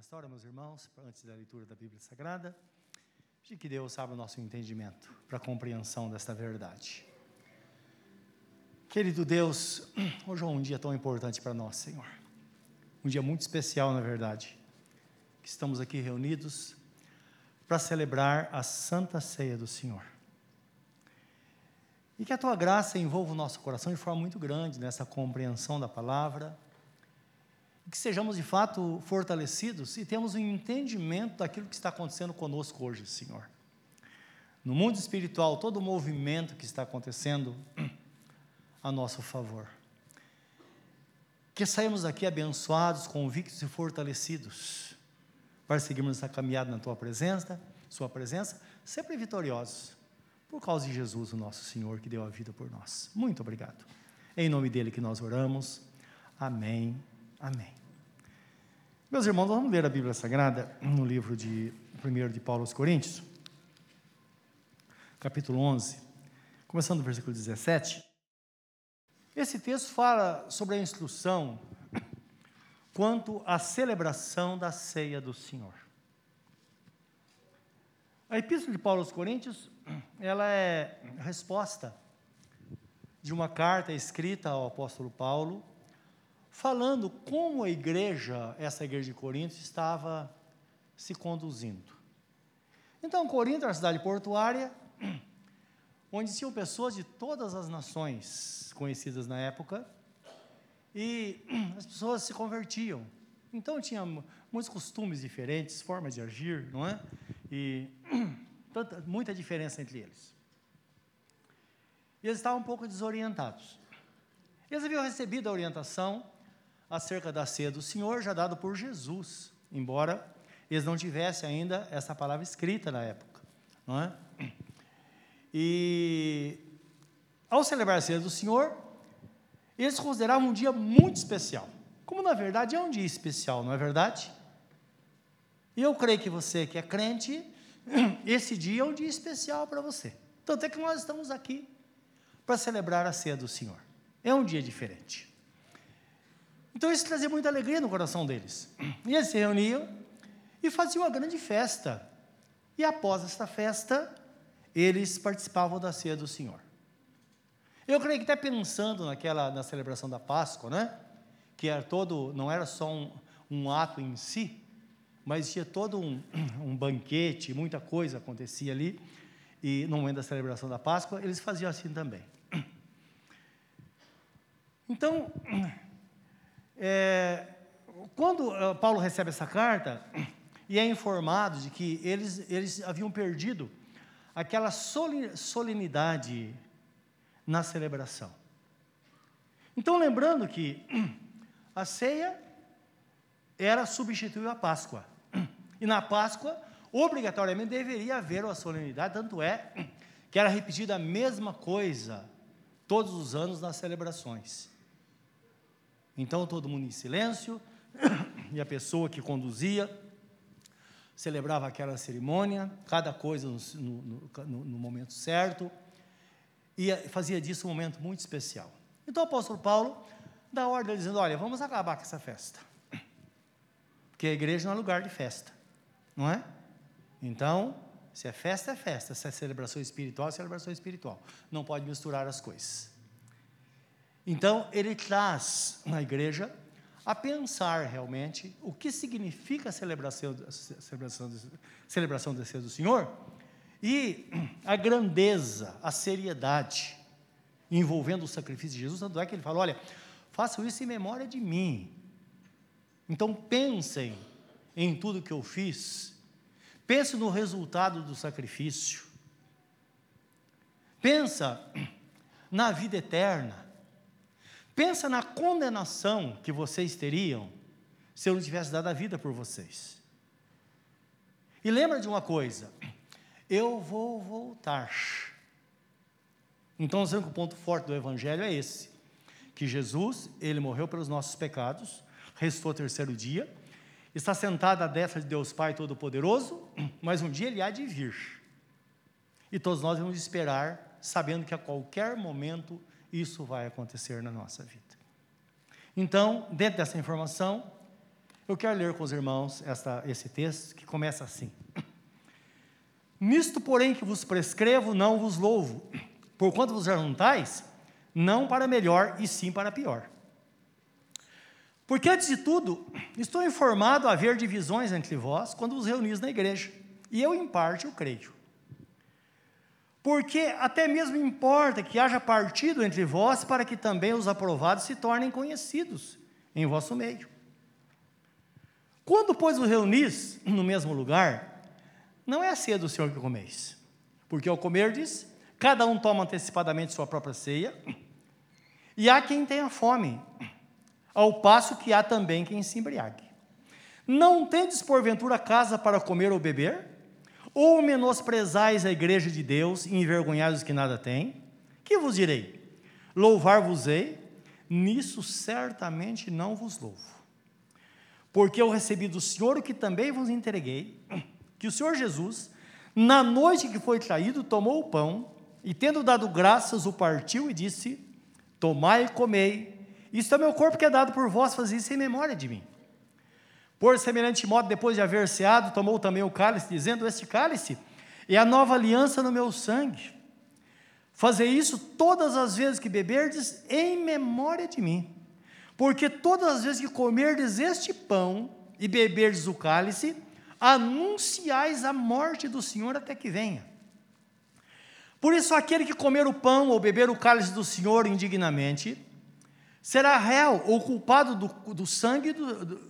nesta hora, meus irmãos, antes da leitura da Bíblia Sagrada, de que Deus abra o nosso entendimento para a compreensão desta verdade. Querido Deus, hoje é um dia tão importante para nós, Senhor. Um dia muito especial, na verdade, que estamos aqui reunidos para celebrar a Santa Ceia do Senhor. E que a tua graça envolva o nosso coração de forma muito grande nessa compreensão da palavra que sejamos de fato fortalecidos e temos um entendimento daquilo que está acontecendo conosco hoje, Senhor. No mundo espiritual, todo o movimento que está acontecendo a nosso favor. Que saímos aqui abençoados, convictos e fortalecidos para seguirmos essa caminhada na tua presença, sua presença, sempre vitoriosos, por causa de Jesus, o nosso Senhor, que deu a vida por nós. Muito obrigado. Em nome dele que nós oramos. Amém. Amém. Meus irmãos, vamos ler a Bíblia Sagrada no livro de 1 de Paulo aos Coríntios, capítulo 11, começando no versículo 17. Esse texto fala sobre a instrução quanto à celebração da ceia do Senhor. A epístola de Paulo aos Coríntios, ela é resposta de uma carta escrita ao apóstolo Paulo falando como a igreja, essa igreja de Corinto, estava se conduzindo. Então, Corinto era uma cidade portuária, onde tinham pessoas de todas as nações conhecidas na época, e as pessoas se convertiam. Então, tinha muitos costumes diferentes, formas de agir, não é? E tanta, muita diferença entre eles. E eles estavam um pouco desorientados. Eles haviam recebido a orientação acerca da ceia do Senhor, já dado por Jesus, embora eles não tivessem ainda essa palavra escrita na época. Não é? E ao celebrar a ceia do Senhor, eles consideravam um dia muito especial. Como na verdade é um dia especial, não é verdade? E eu creio que você que é crente, esse dia é um dia especial para você. Tanto é que nós estamos aqui para celebrar a ceia do Senhor. É um dia diferente. Então isso trazia muita alegria no coração deles. E eles se reuniam e faziam uma grande festa. E após esta festa, eles participavam da ceia do Senhor. Eu creio que até pensando naquela na celebração da Páscoa, né? Que era todo, não era só um, um ato em si, mas tinha todo um, um banquete, muita coisa acontecia ali. E no momento da celebração da Páscoa, eles faziam assim também. Então, é, quando eh, Paulo recebe essa carta e é informado de que eles, eles haviam perdido aquela solenidade na celebração. Então, lembrando que a ceia era substituir a Páscoa. E na Páscoa, obrigatoriamente deveria haver uma solenidade, tanto é que era repetida a mesma coisa todos os anos nas celebrações. Então todo mundo em silêncio, e a pessoa que conduzia celebrava aquela cerimônia, cada coisa no, no, no, no momento certo, e fazia disso um momento muito especial. Então o apóstolo Paulo dá ordem dizendo: Olha, vamos acabar com essa festa, porque a igreja não é lugar de festa, não é? Então, se é festa, é festa, se é celebração espiritual, é celebração espiritual. Não pode misturar as coisas. Então, ele traz na igreja a pensar realmente o que significa a celebração, celebração, celebração da ceia do Senhor e a grandeza, a seriedade envolvendo o sacrifício de Jesus. Tanto é que ele fala: olha, façam isso em memória de mim. Então, pensem em tudo que eu fiz, pense no resultado do sacrifício, pensa na vida eterna Pensa na condenação que vocês teriam se eu não tivesse dado a vida por vocês. E lembra de uma coisa: eu vou voltar. Então, o ponto forte do Evangelho é esse: que Jesus, ele morreu pelos nossos pecados, restou o terceiro dia, está sentado à destra de Deus Pai Todo-Poderoso, mas um dia ele há de vir. E todos nós vamos esperar, sabendo que a qualquer momento isso vai acontecer na nossa vida. Então, dentro dessa informação, Eu quero ler com os irmãos esta, esse texto que começa assim. Nisto, porém, que vos prescrevo, não vos louvo, porquanto vos ajuntais, não para melhor, e sim para pior. Porque, antes de tudo, estou informado a haver divisões entre vós quando vos reunis na igreja, e eu, em parte, o creio. Porque até mesmo importa que haja partido entre vós, para que também os aprovados se tornem conhecidos em vosso meio. Quando, pois, os reunis no mesmo lugar, não é a ceia do Senhor que comeis, porque ao comerdes, cada um toma antecipadamente sua própria ceia, e há quem tenha fome, ao passo que há também quem se embriague. Não tendes porventura casa para comer ou beber? Ou menosprezais a igreja de Deus e envergonhais os que nada têm? Que vos direi? Louvar-vos-ei? Nisso certamente não vos louvo. Porque eu recebi do Senhor o que também vos entreguei, que o Senhor Jesus, na noite que foi traído, tomou o pão e, tendo dado graças, o partiu e disse: Tomai e comei, isto é meu corpo que é dado por vós, fazei isso em memória de mim. Por semelhante modo, depois de haver ceado, tomou também o cálice, dizendo: Este cálice é a nova aliança no meu sangue. Fazer isso todas as vezes que beberdes, em memória de mim. Porque todas as vezes que comerdes este pão e beberdes o cálice, anunciais a morte do Senhor até que venha. Por isso, aquele que comer o pão ou beber o cálice do Senhor indignamente, será réu ou culpado do, do sangue do, do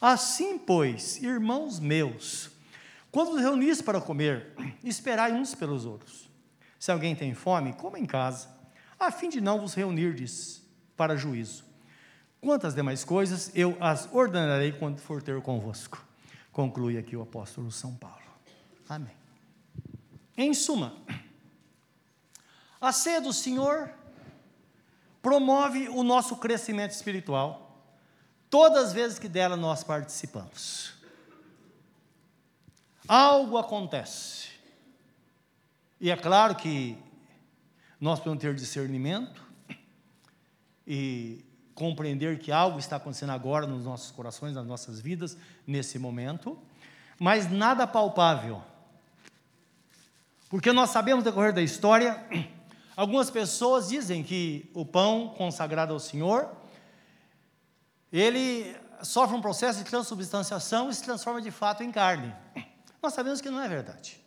Assim, pois, irmãos meus, quando vos reunis para comer, esperai uns pelos outros. Se alguém tem fome, coma em casa, a fim de não vos reunirdes para juízo. Quantas demais coisas eu as ordenarei quando for ter convosco. Conclui aqui o apóstolo São Paulo. Amém. Em suma, a ceia do Senhor promove o nosso crescimento espiritual todas as vezes que dela nós participamos. Algo acontece. E é claro que nós podemos ter discernimento e compreender que algo está acontecendo agora nos nossos corações, nas nossas vidas, nesse momento, mas nada palpável. Porque nós sabemos, no decorrer da história, algumas pessoas dizem que o pão consagrado ao Senhor ele sofre um processo de transubstanciação e se transforma de fato em carne. Nós sabemos que não é verdade.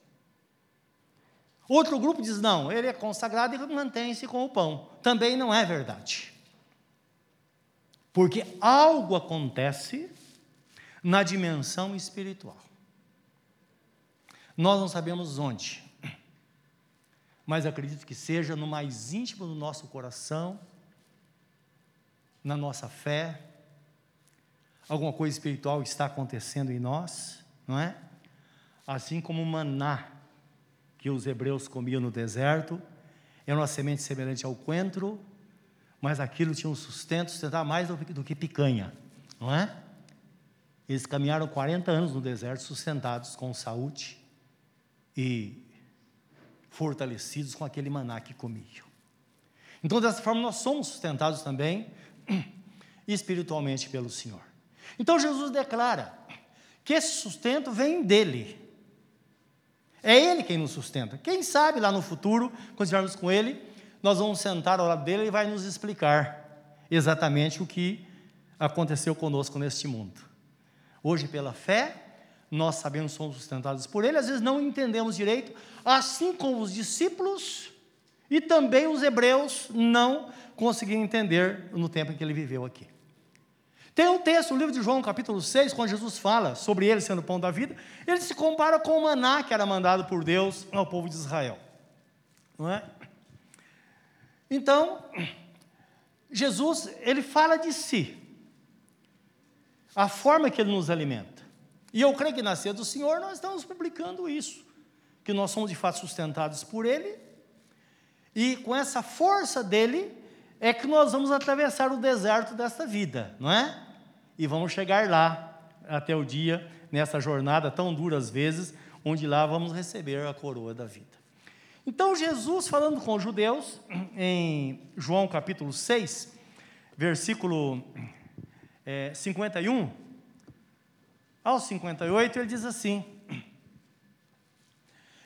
Outro grupo diz: não, ele é consagrado e mantém-se com o pão. Também não é verdade. Porque algo acontece na dimensão espiritual. Nós não sabemos onde, mas acredito que seja no mais íntimo do nosso coração, na nossa fé, alguma coisa espiritual está acontecendo em nós, não é? Assim como o maná que os hebreus comiam no deserto, era uma semente semelhante ao coentro, mas aquilo tinha um sustento, sustentava mais do que picanha, não é? Eles caminharam 40 anos no deserto, sustentados com saúde e fortalecidos com aquele maná que comiam. Então, dessa forma, nós somos sustentados também espiritualmente pelo Senhor. Então Jesus declara que esse sustento vem dele. É ele quem nos sustenta. Quem sabe lá no futuro, quando estivermos com ele, nós vamos sentar ao lado dele e vai nos explicar exatamente o que aconteceu conosco neste mundo. Hoje, pela fé, nós sabemos que somos sustentados por ele, às vezes não entendemos direito, assim como os discípulos e também os hebreus não conseguiram entender no tempo em que ele viveu aqui. Tem um texto, no livro de João, capítulo 6, quando Jesus fala sobre ele sendo o pão da vida, ele se compara com o maná que era mandado por Deus ao povo de Israel. Não é? Então, Jesus, ele fala de si. A forma que ele nos alimenta. E eu creio que na ceia do Senhor nós estamos publicando isso, que nós somos de fato sustentados por Ele, e com essa força dele é que nós vamos atravessar o deserto desta vida, não é? E vamos chegar lá até o dia, nessa jornada tão dura às vezes, onde lá vamos receber a coroa da vida. Então, Jesus, falando com os judeus, em João capítulo 6, versículo é, 51, ao 58, ele diz assim: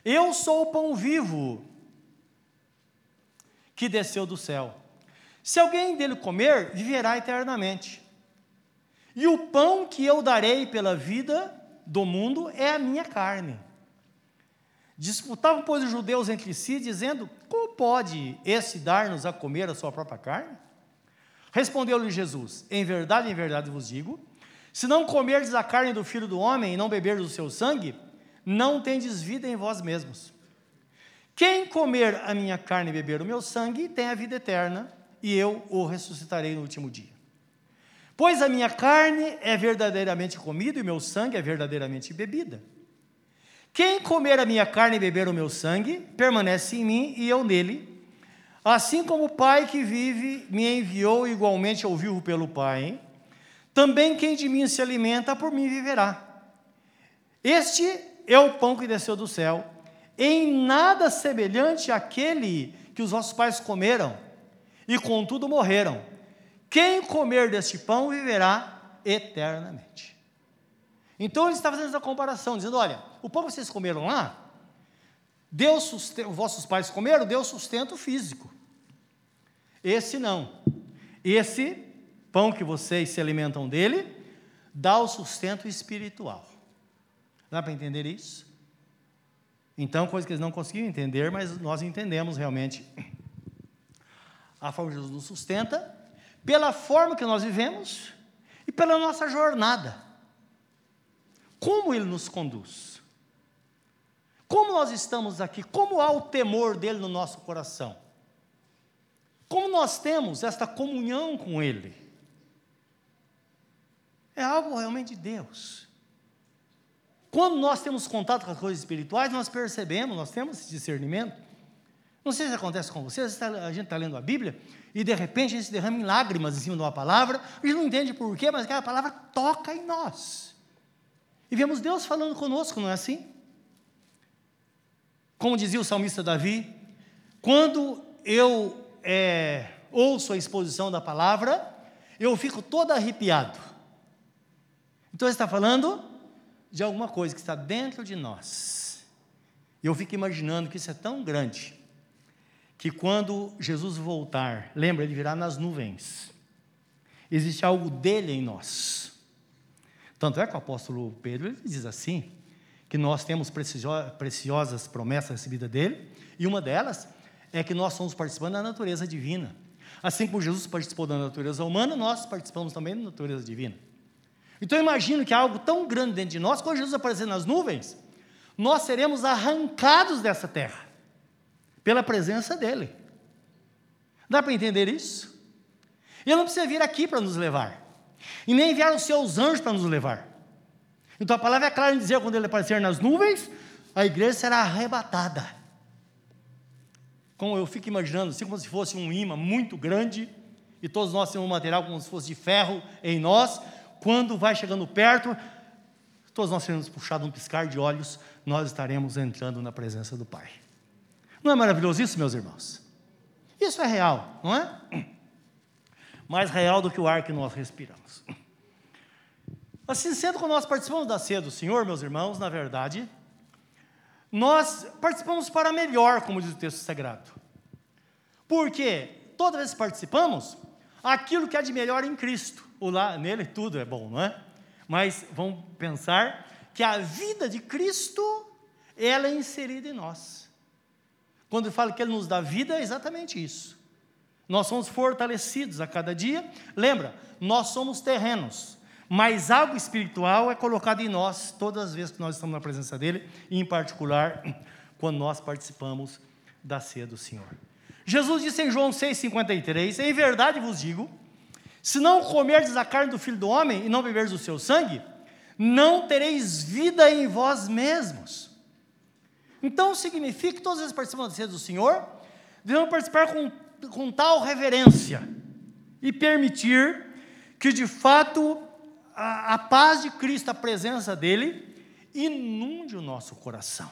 Eu sou o pão vivo que desceu do céu. Se alguém dele comer, viverá eternamente. E o pão que eu darei pela vida do mundo é a minha carne. Disputavam, pois, os judeus entre si, dizendo: Como pode esse dar-nos a comer a sua própria carne? Respondeu-lhe Jesus: Em verdade, em verdade vos digo: se não comerdes a carne do filho do homem e não beberdes o seu sangue, não tendes vida em vós mesmos. Quem comer a minha carne e beber o meu sangue tem a vida eterna, e eu o ressuscitarei no último dia. Pois a minha carne é verdadeiramente comida e o meu sangue é verdadeiramente bebida. Quem comer a minha carne e beber o meu sangue, permanece em mim e eu nele. Assim como o Pai que vive me enviou, igualmente eu vivo pelo Pai. Também quem de mim se alimenta, por mim viverá. Este é o pão que desceu do céu em nada semelhante àquele que os vossos pais comeram e contudo morreram. Quem comer deste pão viverá eternamente. Então ele está fazendo essa comparação, dizendo: olha, o pão que vocês comeram lá, Deus sustenta, vossos pais comeram, deu sustento físico. Esse não. Esse pão que vocês se alimentam dele, dá o sustento espiritual. Dá para entender isso? Então, coisa que eles não conseguiam entender, mas nós entendemos realmente a forma que Jesus nos sustenta, pela forma que nós vivemos e pela nossa jornada. Como Ele nos conduz. Como nós estamos aqui, como há o temor dele no nosso coração. Como nós temos esta comunhão com Ele. É algo realmente de Deus. Quando nós temos contato com as coisas espirituais, nós percebemos, nós temos esse discernimento. Não sei se acontece com vocês, a gente está lendo a Bíblia e de repente gente se derrama em lágrimas em cima de uma palavra, a gente não entende por quê, mas aquela palavra toca em nós. E vemos Deus falando conosco, não é assim? Como dizia o salmista Davi, quando eu é, ouço a exposição da palavra, eu fico todo arrepiado. Então ele está falando de alguma coisa que está dentro de nós. E eu fico imaginando que isso é tão grande, que quando Jesus voltar, lembra, ele virá nas nuvens. Existe algo dele em nós. Tanto é que o apóstolo Pedro diz assim, que nós temos preciosas promessas recebidas dele, e uma delas é que nós somos participantes da natureza divina. Assim como Jesus participou da natureza humana, nós participamos também da natureza divina. Então eu imagino que há algo tão grande dentro de nós, quando Jesus aparecer nas nuvens, nós seremos arrancados dessa terra, pela presença dEle. Dá para entender isso? Ele não precisa vir aqui para nos levar, e nem enviar os seus anjos para nos levar. Então a palavra é clara em dizer: quando ele aparecer nas nuvens, a igreja será arrebatada. Como eu fico imaginando, assim como se fosse um imã muito grande, e todos nós temos um material como se fosse de ferro em nós, quando vai chegando perto, todos nós seremos puxados um piscar de olhos, nós estaremos entrando na presença do Pai. Não é maravilhoso isso, meus irmãos? Isso é real, não é? Mais real do que o ar que nós respiramos. Assim sendo, quando nós participamos da ceia do Senhor, meus irmãos, na verdade, nós participamos para melhor, como diz o texto sagrado. Porque toda vez que participamos, aquilo que é de melhor em Cristo o lá, nele tudo é bom, não é? Mas vamos pensar que a vida de Cristo, ela é inserida em nós. Quando fala que Ele nos dá vida, é exatamente isso. Nós somos fortalecidos a cada dia. Lembra, nós somos terrenos, mas algo espiritual é colocado em nós todas as vezes que nós estamos na presença dEle, e em particular quando nós participamos da ceia do Senhor. Jesus disse em João 6,53: Em verdade vos digo se não comerdes a carne do filho do homem e não beberdes o seu sangue, não tereis vida em vós mesmos. Então significa que todas as participantes do Senhor devemos participar com, com tal reverência e permitir que de fato a, a paz de Cristo, a presença dele, inunde o nosso coração.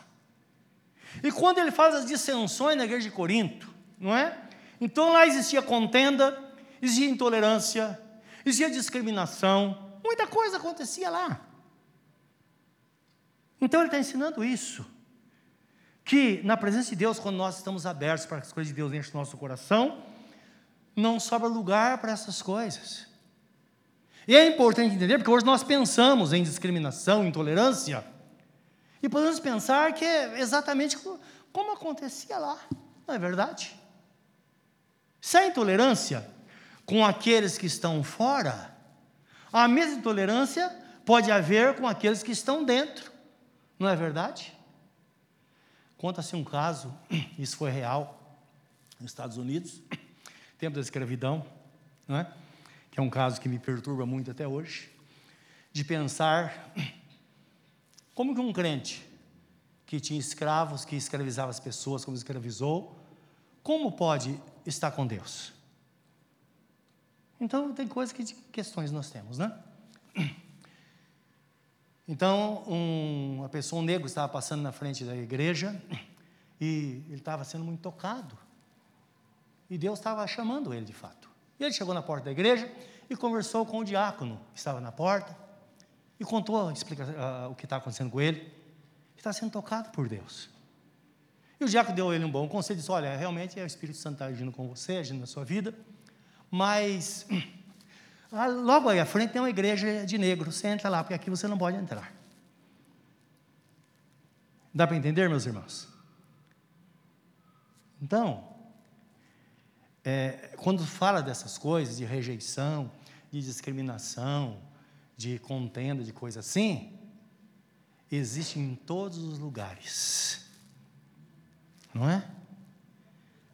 E quando ele faz as dissensões na igreja de Corinto, não é? Então lá existia contenda, existia intolerância, existia discriminação, muita coisa acontecia lá. Então ele está ensinando isso. Que na presença de Deus, quando nós estamos abertos para as coisas de Deus enchem o nosso coração, não sobra lugar para essas coisas. E é importante entender, porque hoje nós pensamos em discriminação, intolerância, e podemos pensar que é exatamente como acontecia lá, não é verdade? Se a intolerância com aqueles que estão fora, a mesma intolerância pode haver com aqueles que estão dentro, não é verdade? Conta-se um caso, isso foi real, nos Estados Unidos, tempo da escravidão, não é? que é um caso que me perturba muito até hoje, de pensar como que um crente que tinha escravos, que escravizava as pessoas como escravizou, como pode estar com Deus? Então, tem coisas que questões nós temos, né? Então, um, uma pessoa, um negro, estava passando na frente da igreja e ele estava sendo muito tocado. E Deus estava chamando ele de fato. E ele chegou na porta da igreja e conversou com o diácono que estava na porta e contou explica, uh, o que está acontecendo com ele. Está sendo tocado por Deus. E o diácono deu ele um bom conselho, disse, olha, realmente é o Espírito Santo agindo com você, agindo na sua vida, mas logo aí à frente tem uma igreja de negros, você entra lá, porque aqui você não pode entrar. Dá para entender, meus irmãos? Então, é, quando fala dessas coisas, de rejeição, de discriminação, de contenda, de coisa assim, existe em todos os lugares. Não é?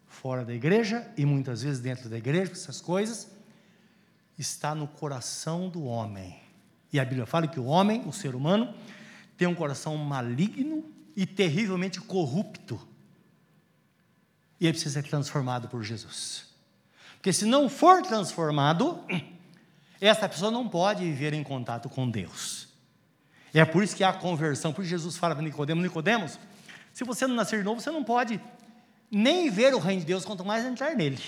Fora da igreja e muitas vezes dentro da igreja, essas coisas, está no coração do homem. E a Bíblia fala que o homem, o ser humano, tem um coração maligno e terrivelmente corrupto. E ele precisa ser transformado por Jesus. Porque se não for transformado, essa pessoa não pode viver em contato com Deus. É por isso que há conversão. Por isso Jesus fala para Nicodemos, Nicodemos, se você não nascer de novo, você não pode nem ver o reino de Deus, quanto mais entrar nele.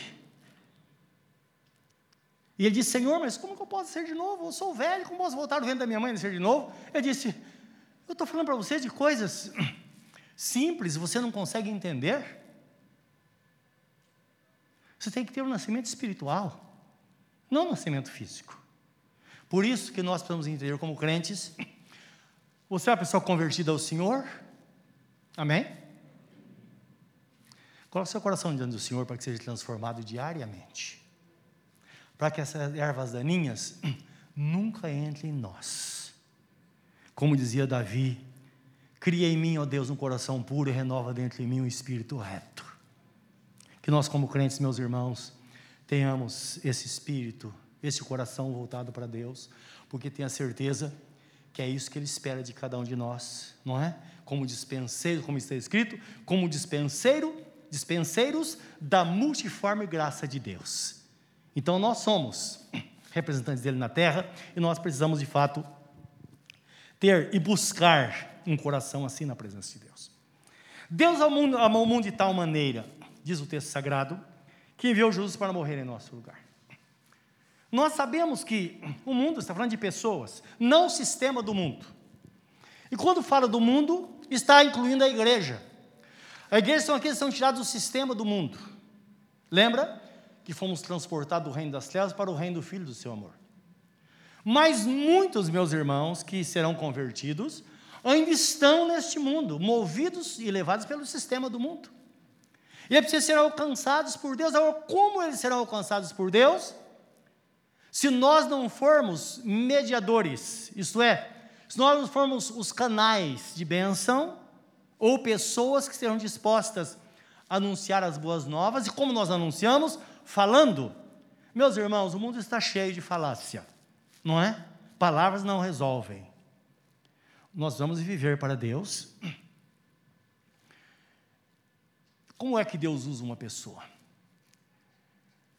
E ele disse, Senhor, mas como que eu posso ser de novo? Eu sou velho, como posso voltar do ventre da minha mãe e ser de novo? Ele disse, eu estou falando para você de coisas simples, você não consegue entender? Você tem que ter um nascimento espiritual, não um nascimento físico. Por isso que nós precisamos entender como crentes, você é uma pessoa convertida ao Senhor, amém? Coloque seu coração diante do Senhor para que seja transformado diariamente para que essas ervas daninhas nunca entrem em nós. Como dizia Davi, cria em mim, ó Deus, um coração puro e renova dentro de mim um espírito reto. Que nós, como crentes, meus irmãos, tenhamos esse espírito, esse coração voltado para Deus, porque tenha certeza que é isso que Ele espera de cada um de nós, não é? Como dispenseiro, como está escrito, como dispenseiro, dispenseiros da multiforme graça de Deus. Então nós somos representantes dele na terra e nós precisamos de fato ter e buscar um coração assim na presença de Deus. Deus amou o mundo de tal maneira, diz o texto sagrado, que enviou Jesus para morrer em nosso lugar. Nós sabemos que o mundo está falando de pessoas, não o sistema do mundo. E quando fala do mundo, está incluindo a igreja. A igreja são aqueles que são tirados do sistema do mundo. Lembra? Que fomos transportados do reino das trevas para o reino do Filho do seu amor. Mas muitos, meus irmãos, que serão convertidos, ainda estão neste mundo, movidos e levados pelo sistema do mundo. E é preciso ser alcançados por Deus. Agora, como eles serão alcançados por Deus? Se nós não formos mediadores, isto é, se nós não formos os canais de bênção, ou pessoas que serão dispostas a anunciar as boas novas, e como nós anunciamos? Falando. Meus irmãos, o mundo está cheio de falácia, não é? Palavras não resolvem. nós vamos viver para Deus. Como é que Deus usa uma pessoa?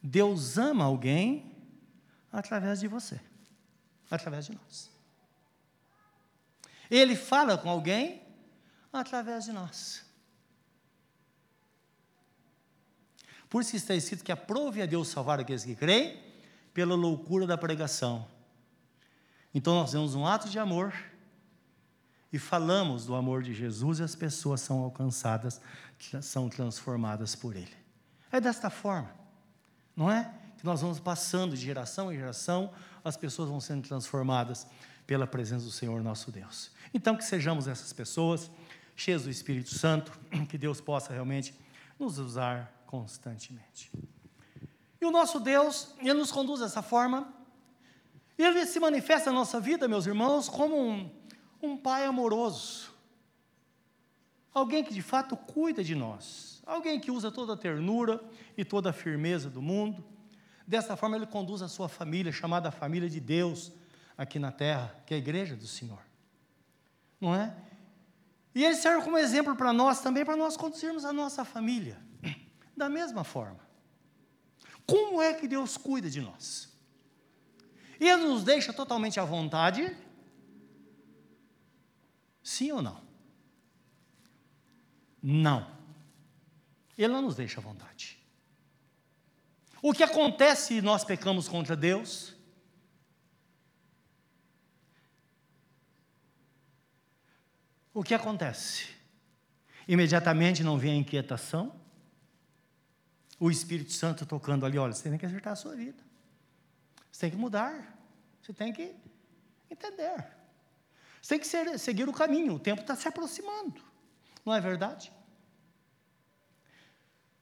Deus ama alguém através de você, através de nós. Ele fala com alguém através de nós. Por isso está escrito que aprove a Deus salvar aqueles que creem pela loucura da pregação. Então nós temos um ato de amor e falamos do amor de Jesus e as pessoas são alcançadas, são transformadas por Ele. É desta forma, não é? Que nós vamos passando de geração em geração, as pessoas vão sendo transformadas pela presença do Senhor nosso Deus. Então, que sejamos essas pessoas, cheias do Espírito Santo, que Deus possa realmente nos usar constantemente. E o nosso Deus, Ele nos conduz dessa forma, Ele se manifesta na nossa vida, meus irmãos, como um, um Pai amoroso, alguém que de fato cuida de nós, alguém que usa toda a ternura e toda a firmeza do mundo. Dessa forma, Ele conduz a sua família, chamada família de Deus, aqui na terra, que é a igreja do Senhor. Não é? E Ele serve como exemplo para nós também, para nós conduzirmos a nossa família, da mesma forma. Como é que Deus cuida de nós? Ele nos deixa totalmente à vontade? Sim ou não? Não. Ele não nos deixa à vontade. O que acontece se nós pecamos contra Deus? O que acontece? Imediatamente não vem a inquietação, o Espírito Santo tocando ali, olha, você tem que acertar a sua vida. Você tem que mudar. Você tem que entender. Você tem que ser, seguir o caminho. O tempo está se aproximando. Não é verdade?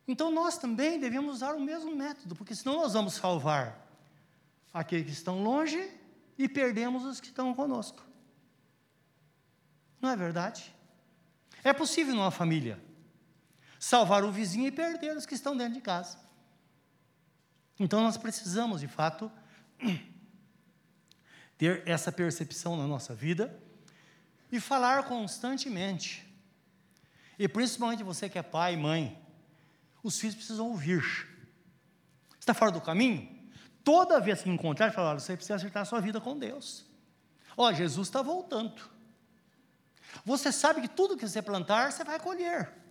Então nós também devemos usar o mesmo método, porque senão nós vamos salvar aqueles que estão longe e perdemos os que estão conosco. Não é verdade? É possível numa família salvar o vizinho e perder os que estão dentro de casa. Então nós precisamos, de fato, ter essa percepção na nossa vida e falar constantemente. E principalmente você que é pai e mãe, os filhos precisam ouvir. Está fora do caminho? Toda vez que encontrar, falar, você precisa acertar a sua vida com Deus. Ó, Jesus está voltando. Você sabe que tudo que você plantar, você vai colher.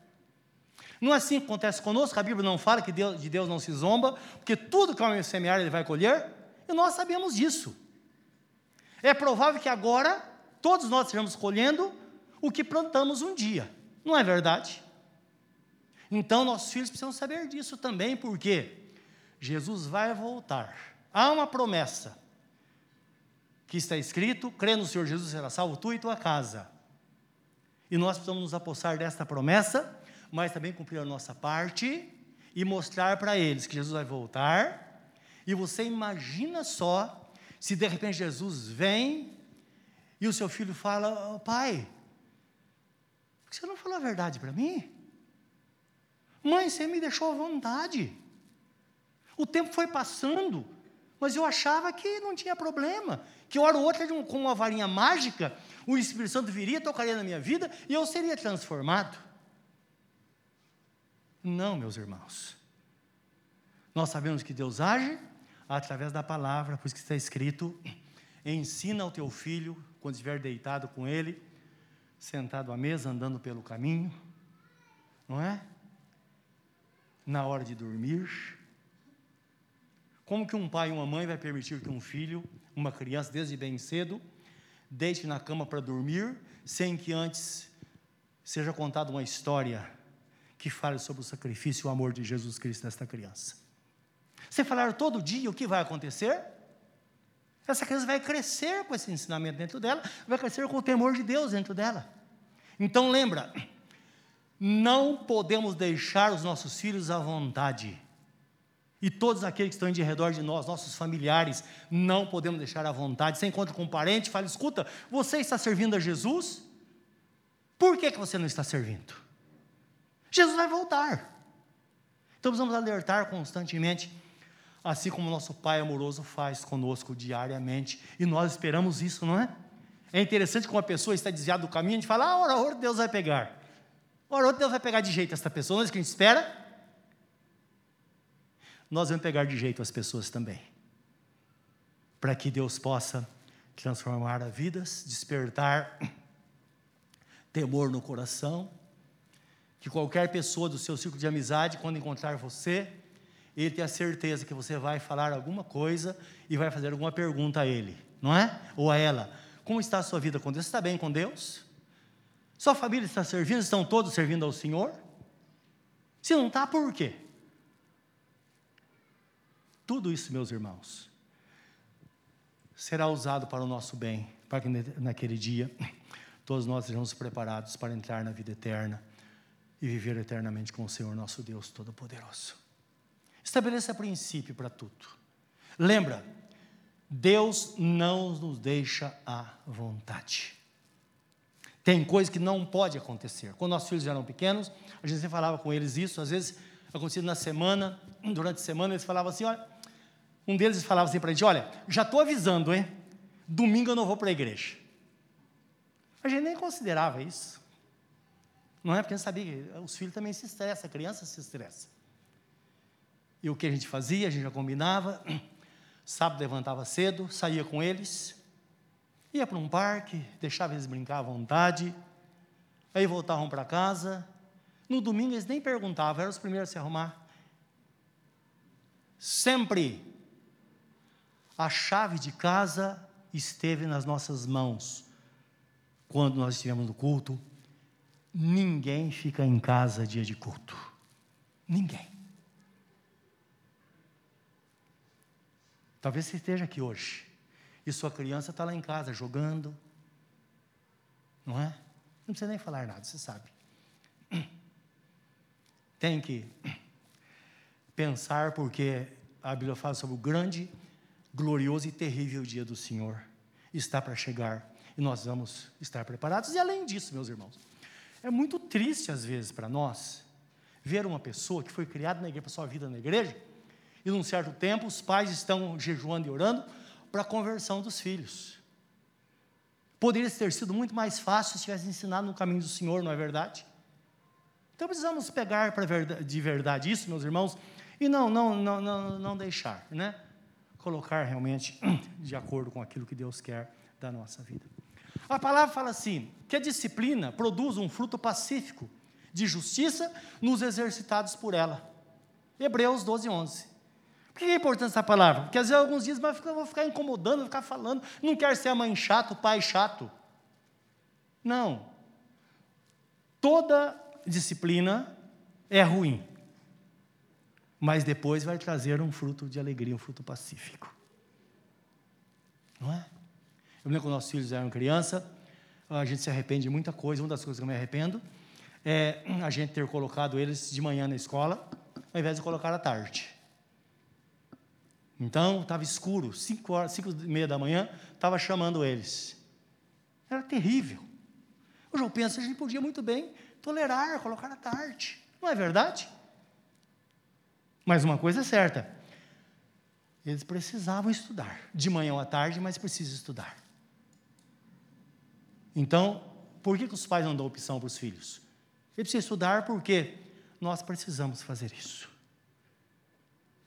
Não é assim que acontece conosco, a Bíblia não fala que Deus, de Deus não se zomba, porque tudo que o homem semear, ele vai colher, e nós sabemos disso. É provável que agora todos nós estejamos colhendo o que plantamos um dia, não é verdade? Então nossos filhos precisam saber disso também, porque Jesus vai voltar. Há uma promessa que está escrito: crê no Senhor Jesus, será salvo tu e tua casa. E nós precisamos nos apossar desta promessa mas também cumprir a nossa parte e mostrar para eles que Jesus vai voltar. E você imagina só se de repente Jesus vem e o seu filho fala: oh, Pai, você não falou a verdade para mim? Mãe, você me deixou à vontade. O tempo foi passando, mas eu achava que não tinha problema. Que hora ou outra, com uma varinha mágica, o Espírito Santo viria, tocaria na minha vida e eu seria transformado. Não, meus irmãos. Nós sabemos que Deus age através da palavra, por isso que está escrito: ensina ao teu filho, quando estiver deitado com ele, sentado à mesa, andando pelo caminho, não é? Na hora de dormir. Como que um pai e uma mãe vai permitir que um filho, uma criança, desde bem cedo, deite na cama para dormir, sem que antes seja contada uma história que fale sobre o sacrifício e o amor de Jesus Cristo nesta criança. Você falar todo dia o que vai acontecer? Essa criança vai crescer com esse ensinamento dentro dela, vai crescer com o temor de Deus dentro dela. Então lembra, não podemos deixar os nossos filhos à vontade. E todos aqueles que estão de redor de nós, nossos familiares, não podemos deixar à vontade. Você encontra com um parente, fala: escuta, você está servindo a Jesus? Por que, que você não está servindo? Jesus vai voltar. Então precisamos alertar constantemente, assim como nosso Pai amoroso faz conosco diariamente, e nós esperamos isso, não é? É interessante que uma pessoa está desviada do caminho, a gente fala, ah, ora, ora, Deus vai pegar. Ora, ora, Deus vai pegar de jeito essa pessoa, não é isso que a gente espera? Nós vamos pegar de jeito as pessoas também. Para que Deus possa transformar vidas, despertar temor no coração, que qualquer pessoa do seu círculo de amizade, quando encontrar você, ele tenha certeza que você vai falar alguma coisa e vai fazer alguma pergunta a ele, não é? Ou a ela. Como está a sua vida com Deus? Você está bem com Deus? Sua família está servindo? Estão todos servindo ao Senhor? Se não está, por quê? Tudo isso, meus irmãos, será usado para o nosso bem, para que naquele dia todos nós sejamos preparados para entrar na vida eterna e viver eternamente com o Senhor nosso Deus Todo-Poderoso. Estabeleça princípio para tudo. Lembra, Deus não nos deixa à vontade. Tem coisa que não pode acontecer. Quando nossos filhos eram pequenos, a gente falava com eles isso, às vezes acontecia na semana, durante a semana, eles falavam assim: olha, um deles falava assim para a gente: olha, já estou avisando, hein? Domingo eu não vou para a igreja. A gente nem considerava isso. Não é porque a gente sabia que os filhos também se estressam, a criança se estressa. E o que a gente fazia? A gente já combinava Sábado levantava cedo, saía com eles, ia para um parque, deixava eles brincar à vontade, aí voltavam para casa. No domingo eles nem perguntavam, eram os primeiros a se arrumar. Sempre a chave de casa esteve nas nossas mãos. Quando nós estivemos no culto, ninguém fica em casa dia de culto. Ninguém. Talvez você esteja aqui hoje e sua criança está lá em casa jogando, não é? Não precisa nem falar nada, você sabe. Tem que pensar, porque a Bíblia fala sobre o grande, glorioso e terrível dia do Senhor. Está para chegar e nós vamos estar preparados. E além disso, meus irmãos, é muito triste às vezes para nós ver uma pessoa que foi criada na igreja, sua vida na igreja, e num certo tempo os pais estão jejuando e orando para a conversão dos filhos. Poderia ter sido muito mais fácil se tivesse ensinado no caminho do Senhor, não é verdade? Então precisamos pegar de verdade isso, meus irmãos, e não, não, não, não, não deixar, né? Colocar realmente de acordo com aquilo que Deus quer da nossa vida. A palavra fala assim: que a disciplina produz um fruto pacífico de justiça nos exercitados por ela. Hebreus 12, 11. Por que é importante essa palavra? Porque às vezes alguns dias eu vou ficar incomodando, vou ficar falando, não quero ser a mãe chata, o pai chato. Não. Toda disciplina é ruim, mas depois vai trazer um fruto de alegria, um fruto pacífico. Não é? Eu lembro quando nossos filhos eram criança, a gente se arrepende de muita coisa. Uma das coisas que eu me arrependo é a gente ter colocado eles de manhã na escola, ao invés de colocar à tarde. Então, estava escuro, cinco horas, cinco e meia da manhã, estava chamando eles. Era terrível. Hoje eu penso, a gente podia muito bem tolerar, colocar à tarde. Não é verdade? Mas uma coisa é certa, eles precisavam estudar, de manhã ou à tarde, mas precisam estudar. Então, por que, que os pais não dão opção para os filhos? Ele precisa estudar porque nós precisamos fazer isso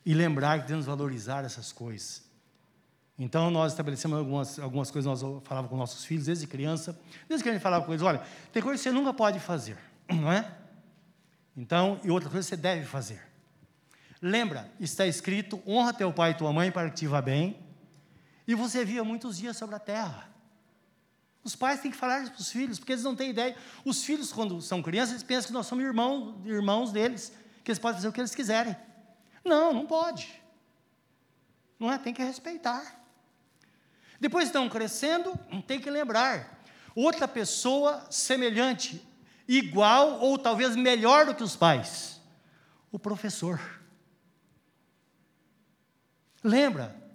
e lembrar que devemos valorizar essas coisas. Então, nós estabelecemos algumas, algumas coisas, nós falávamos com nossos filhos desde criança, desde que a gente falava com eles: olha, tem coisa que você nunca pode fazer, não é? Então, e outra coisa que você deve fazer. Lembra, está escrito: honra teu pai e tua mãe para que te vá bem. E você via muitos dias sobre a terra. Os pais têm que falar para os filhos, porque eles não têm ideia. Os filhos, quando são crianças, eles pensam que nós somos irmãos, irmãos deles, que eles podem fazer o que eles quiserem. Não, não pode. Não é? Tem que respeitar. Depois estão crescendo, tem que lembrar. Outra pessoa semelhante, igual ou talvez melhor do que os pais. O professor. Lembra?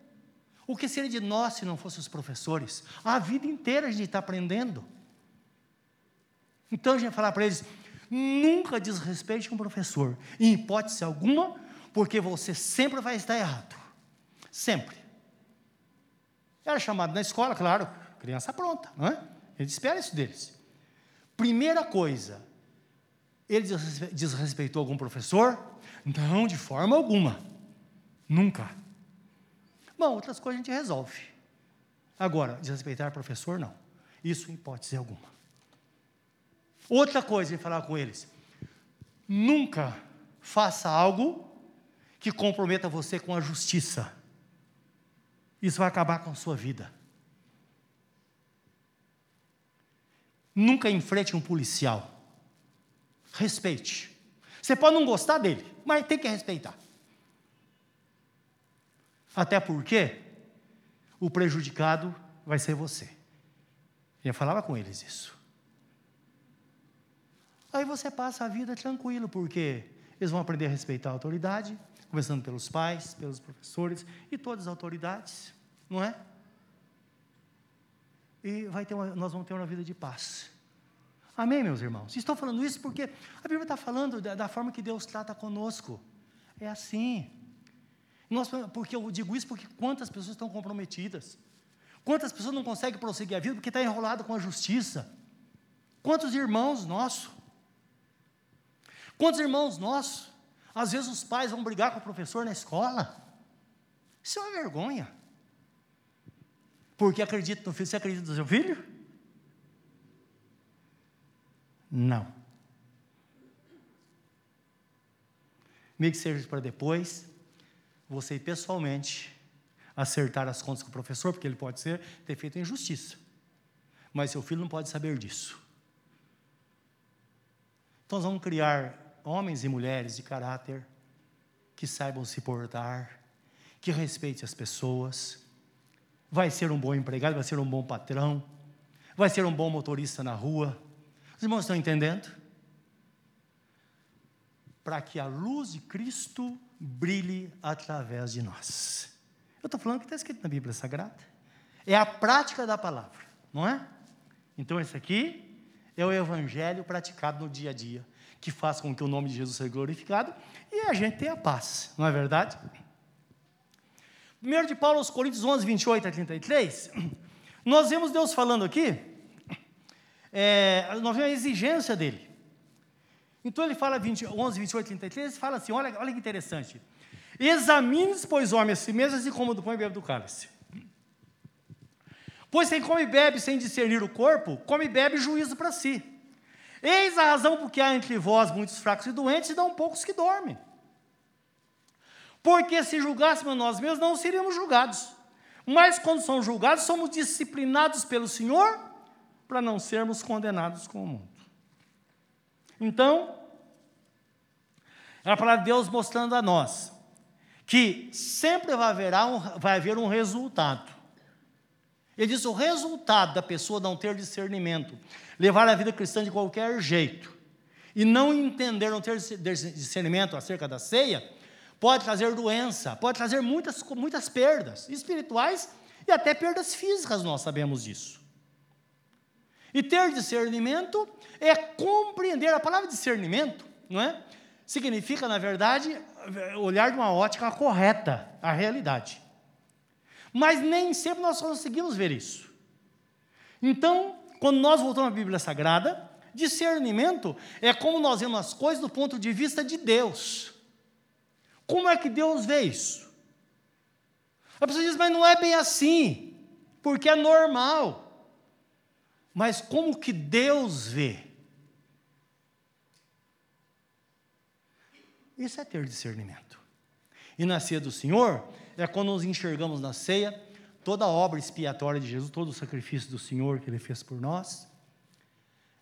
O que seria de nós se não fossem os professores? A vida inteira a gente está aprendendo. Então a gente vai falar para eles: nunca desrespeite um professor, em hipótese alguma, porque você sempre vai estar errado. Sempre. Era chamado na escola, claro, criança pronta, não é? Gente espera isso deles. Primeira coisa, ele desrespeitou algum professor? Não, de forma alguma. Nunca. Bom, outras coisas a gente resolve. Agora, desrespeitar professor, não. Isso em hipótese alguma. Outra coisa, ele falar com eles: nunca faça algo que comprometa você com a justiça. Isso vai acabar com a sua vida. Nunca enfrente um policial. Respeite. Você pode não gostar dele, mas tem que respeitar. Até porque o prejudicado vai ser você. Eu falava com eles isso. Aí você passa a vida tranquilo, porque eles vão aprender a respeitar a autoridade, começando pelos pais, pelos professores e todas as autoridades, não é? E vai ter uma, nós vamos ter uma vida de paz. Amém, meus irmãos? Estou falando isso porque a Bíblia está falando da, da forma que Deus trata conosco. É assim. Nós, porque eu digo isso porque quantas pessoas estão comprometidas? Quantas pessoas não conseguem prosseguir a vida porque está enrolado com a justiça? Quantos irmãos nossos? Quantos irmãos nossos? Às vezes os pais vão brigar com o professor na escola. Isso é uma vergonha. Porque acredita no filho. Você acredita no seu filho? Não. Meio que seja para depois, você pessoalmente acertar as contas com o professor, porque ele pode ser, ter feito injustiça. Mas seu filho não pode saber disso. Então nós vamos criar homens e mulheres de caráter que saibam se portar, que respeitem as pessoas. Vai ser um bom empregado, vai ser um bom patrão, vai ser um bom motorista na rua os irmãos estão entendendo? Para que a luz de Cristo brilhe através de nós. Eu estou falando que está escrito na Bíblia Sagrada. É a prática da palavra, não é? Então, esse aqui é o evangelho praticado no dia a dia, que faz com que o nome de Jesus seja glorificado e a gente tenha paz, não é verdade? 1 de Paulo aos Coríntios 11, 28 a 33, nós vemos Deus falando aqui é, nós vemos a exigência dele. Então ele fala 20, 11, 28, 33, ele fala assim, olha, olha que interessante. Examine-se, pois, homem, a si mesmo, assim como do pão e bebe do cálice. Pois quem come e bebe sem discernir o corpo, come e bebe juízo para si. Eis a razão porque há entre vós muitos fracos e doentes, e não poucos que dormem. Porque se julgássemos nós mesmos, não seríamos julgados. Mas quando somos julgados, somos disciplinados pelo Senhor para não sermos condenados com o mundo. Então, é a palavra de Deus mostrando a nós que sempre vai haver um, vai haver um resultado. Ele diz: o resultado da pessoa não ter discernimento, levar a vida cristã de qualquer jeito, e não entender, não ter discernimento acerca da ceia, pode trazer doença, pode trazer muitas, muitas perdas espirituais e até perdas físicas, nós sabemos disso. E ter discernimento é compreender. A palavra discernimento, não é? Significa, na verdade, olhar de uma ótica correta a realidade. Mas nem sempre nós conseguimos ver isso. Então, quando nós voltamos à Bíblia Sagrada, discernimento é como nós vemos as coisas do ponto de vista de Deus. Como é que Deus vê isso? A pessoa diz, mas não é bem assim, porque é normal. Mas como que Deus vê? Isso é ter discernimento. E na ceia do Senhor é quando nos enxergamos na ceia toda a obra expiatória de Jesus, todo o sacrifício do Senhor que Ele fez por nós.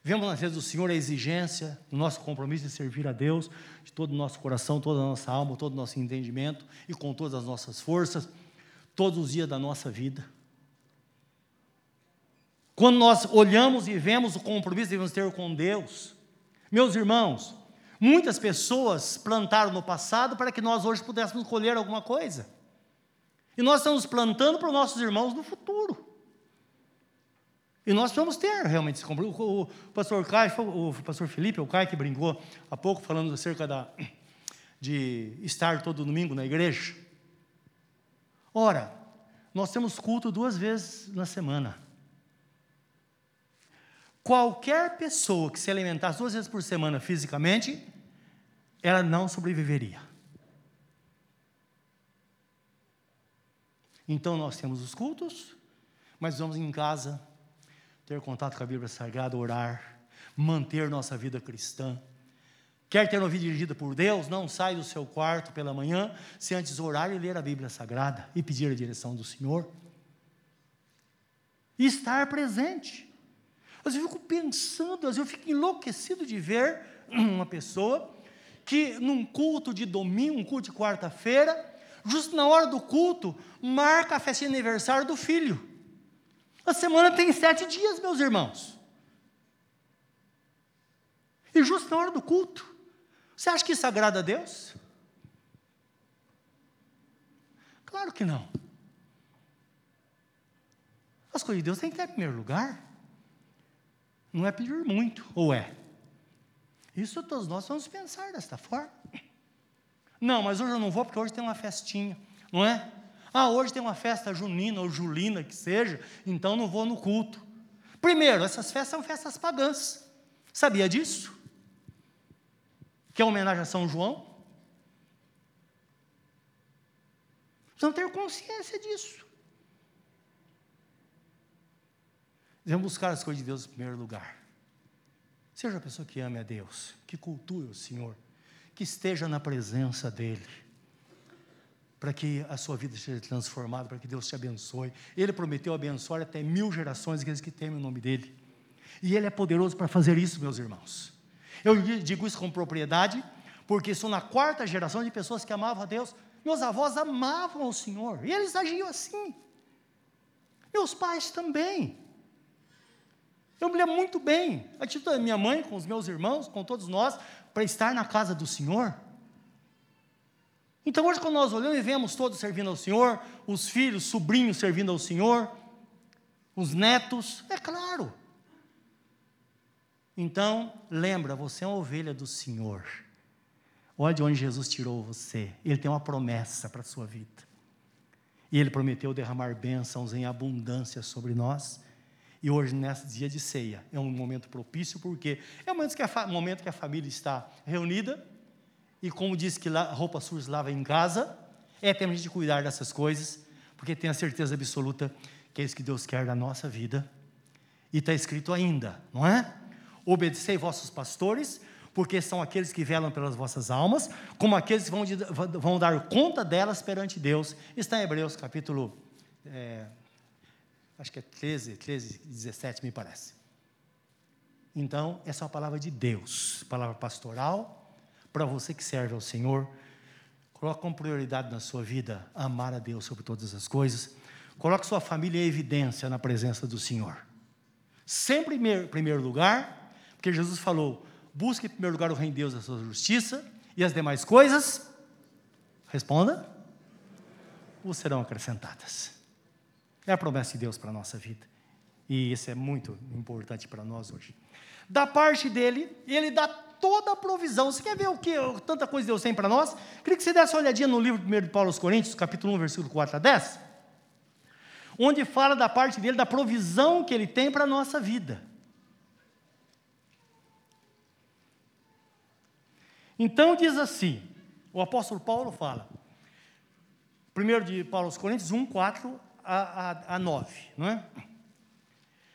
Vemos na ceia do Senhor a exigência, o nosso compromisso de servir a Deus, de todo o nosso coração, toda a nossa alma, todo o nosso entendimento e com todas as nossas forças, todos os dias da nossa vida. Quando nós olhamos e vemos o compromisso que devemos ter com Deus, meus irmãos, muitas pessoas plantaram no passado para que nós hoje pudéssemos colher alguma coisa. E nós estamos plantando para os nossos irmãos no futuro. E nós vamos ter realmente esse compromisso. O, pastor Caio, o pastor Felipe, o Caio que brincou há pouco falando acerca da, de estar todo domingo na igreja. Ora, nós temos culto duas vezes na semana. Qualquer pessoa que se alimentasse duas vezes por semana fisicamente, ela não sobreviveria. Então nós temos os cultos, mas vamos em casa ter contato com a Bíblia Sagrada, orar, manter nossa vida cristã. Quer ter uma vida dirigida por Deus? Não sai do seu quarto pela manhã, se antes orar e ler a Bíblia Sagrada e pedir a direção do Senhor. E estar presente. Às vezes eu fico pensando, às vezes eu fico enlouquecido de ver uma pessoa que num culto de domingo, um culto de quarta-feira, justo na hora do culto, marca a festa de aniversário do filho. A semana tem sete dias, meus irmãos. E justo na hora do culto. Você acha que isso agrada a Deus? Claro que não. As coisas de Deus têm que ter em primeiro lugar. Não é pedir muito, ou é? Isso todos nós vamos pensar desta forma. Não, mas hoje eu não vou porque hoje tem uma festinha, não é? Ah, hoje tem uma festa junina ou julina que seja, então não vou no culto. Primeiro, essas festas são festas pagãs. Sabia disso? Que é homenagem a São João? Precisamos ter consciência disso. Devemos buscar as coisas de Deus em primeiro lugar. Seja a pessoa que ame a Deus, que cultue o Senhor, que esteja na presença dEle para que a sua vida seja transformada, para que Deus te abençoe. Ele prometeu abençoar até mil gerações aqueles que temem o nome dEle. E Ele é poderoso para fazer isso, meus irmãos. Eu digo isso com propriedade, porque sou na quarta geração de pessoas que amavam a Deus. Meus avós amavam o Senhor, e eles agiam assim. Meus pais também. Eu me lembro muito bem, a atitude da minha mãe com os meus irmãos, com todos nós, para estar na casa do Senhor. Então, hoje, quando nós olhamos e vemos todos servindo ao Senhor, os filhos, sobrinhos servindo ao Senhor, os netos, é claro. Então, lembra, você é uma ovelha do Senhor. Olha de onde Jesus tirou você. Ele tem uma promessa para a sua vida. E Ele prometeu derramar bênçãos em abundância sobre nós. E hoje, nesse dia de ceia, é um momento propício, porque é um momento que a, família está reunida, e como diz que a roupa suja lava em casa, é tempo de cuidar dessas coisas, porque tenho a certeza absoluta que é isso que Deus quer da nossa vida. E está escrito ainda, não é? Obedecei vossos pastores, porque são aqueles que velam pelas vossas almas, como aqueles que vão, de, vão dar conta delas perante Deus. Está em Hebreus capítulo, é, acho que é 13, 13, 17, me parece. Então, essa é uma palavra de Deus, palavra pastoral, para você que serve ao Senhor, coloque como prioridade na sua vida amar a Deus sobre todas as coisas. Coloque sua família em evidência na presença do Senhor. Sempre em primeiro lugar, porque Jesus falou: busque em primeiro lugar o reino de Deus, a sua justiça, e as demais coisas, responda, vos serão acrescentadas. É a promessa de Deus para a nossa vida. E isso é muito importante para nós hoje. Da parte dele, ele dá toda a provisão. Você quer ver o que tanta coisa Deus tem para nós? Queria que você desse uma olhadinha no livro 1 de Paulo aos Coríntios, capítulo 1, versículo 4 a 10, onde fala da parte dele, da provisão que ele tem para a nossa vida. Então diz assim, o apóstolo Paulo fala, 1 de Paulo aos Coríntios 1, 4 a, a, a 9, não é?